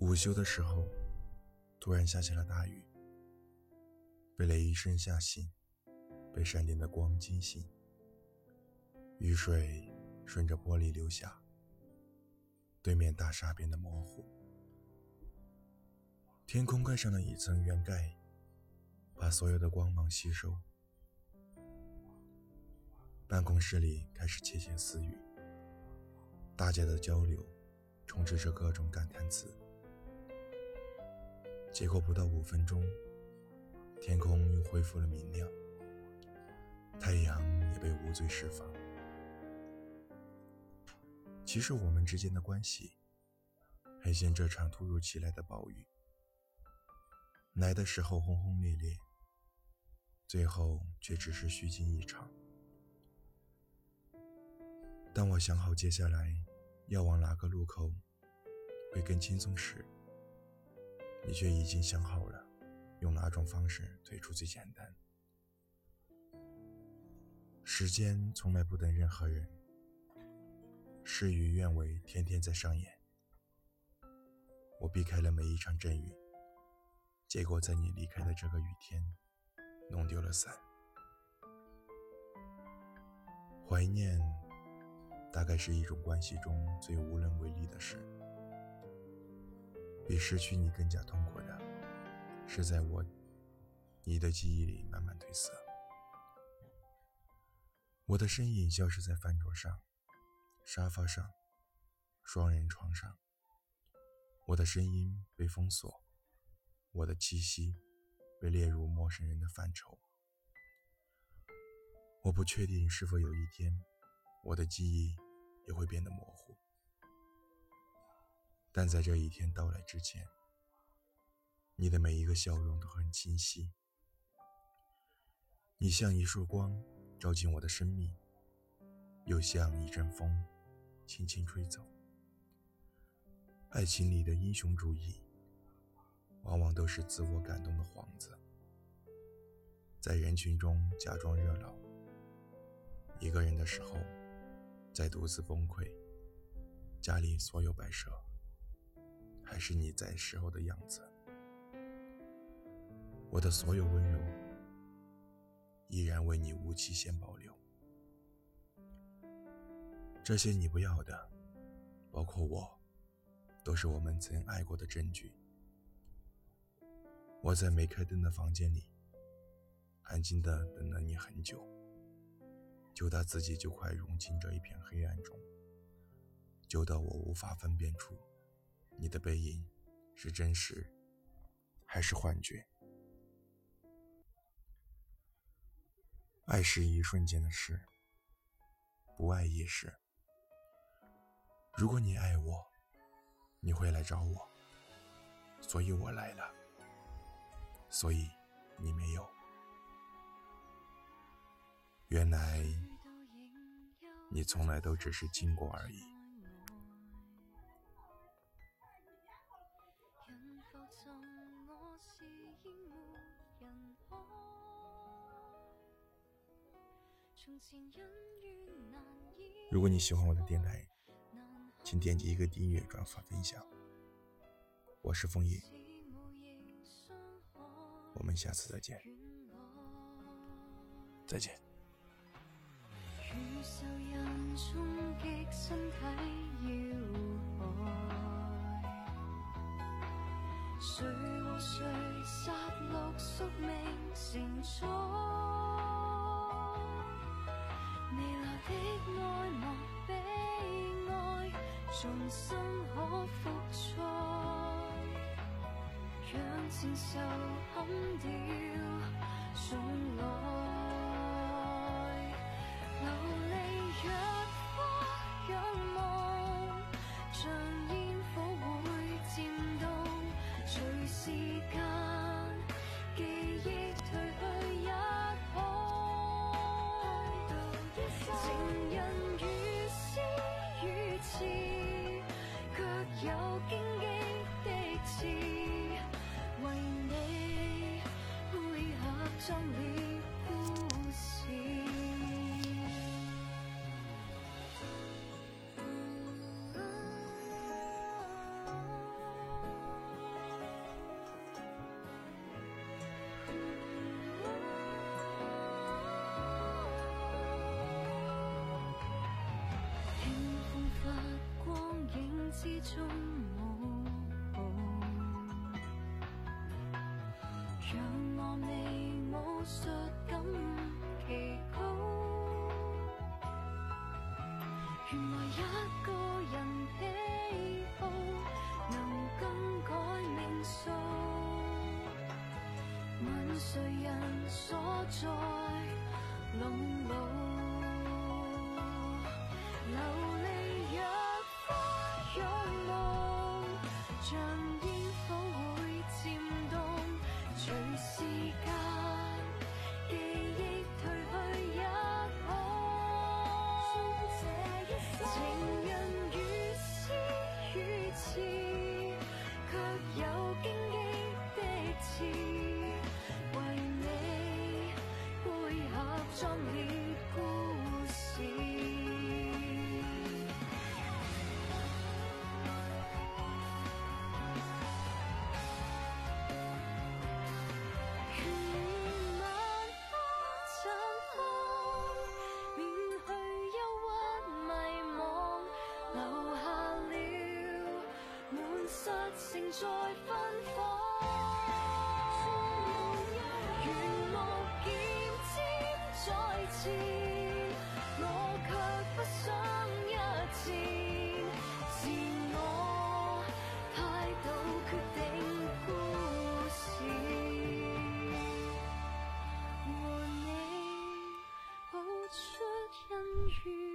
午休的时候，突然下起了大雨。被雷声吓醒，被闪电的光惊醒。雨水顺着玻璃流下，对面大厦变得模糊。天空盖上了一层圆盖，把所有的光芒吸收。办公室里开始窃窃私语，大家的交流充斥着各种感叹词。结果不到五分钟，天空又恢复了明亮，太阳也被无罪释放。其实我们之间的关系，很像这场突如其来的暴雨，来的时候轰轰烈烈，最后却只是虚惊一场。当我想好接下来要往哪个路口会更轻松时，你却已经想好了，用哪种方式退出最简单。时间从来不等任何人，事与愿违，天天在上演。我避开了每一场阵雨，结果在你离开的这个雨天，弄丢了伞。怀念，大概是一种关系中最无能为力的事。比失去你更加痛苦的，是在我你的记忆里慢慢褪色。我的身影消失在饭桌上、沙发上、双人床上。我的声音被封锁，我的气息被列入陌生人的范畴。我不确定是否有一天，我的记忆也会变得模糊。但在这一天到来之前，你的每一个笑容都很清晰。你像一束光，照进我的生命，又像一阵风，轻轻吹走。爱情里的英雄主义，往往都是自我感动的幌子，在人群中假装热闹，一个人的时候，在独自崩溃。家里所有摆设。还是你在时候的样子，我的所有温柔依然为你无期限保留。这些你不要的，包括我，都是我们曾爱过的证据。我在没开灯的房间里，安静的等了你很久，久到自己就快融进这一片黑暗中，久到我无法分辨出。你的背影是真实还是幻觉？爱是一瞬间的事，不爱也是。如果你爱我，你会来找我，所以我来了。所以你没有。原来你从来都只是经过而已。如果你喜欢我的电台，请点击一个订阅、转发、分享。我是枫叶，我们下次再见，再见。谁和谁杀戮宿命成灾？重新可复赛，让前愁冚掉重来。流离若花仰望，像烟火会渐冻，随时间记忆褪去一空。情人如诗如词。有荆棘的刺，为你配合壮烈中舞步，让我未武像烟火会渐冻，随时间记忆褪去一半。情人如诗如词，却有荆棘的刺。为你配合，装了。我却不想一战，自我态度决定故事。和你譜出恩怨。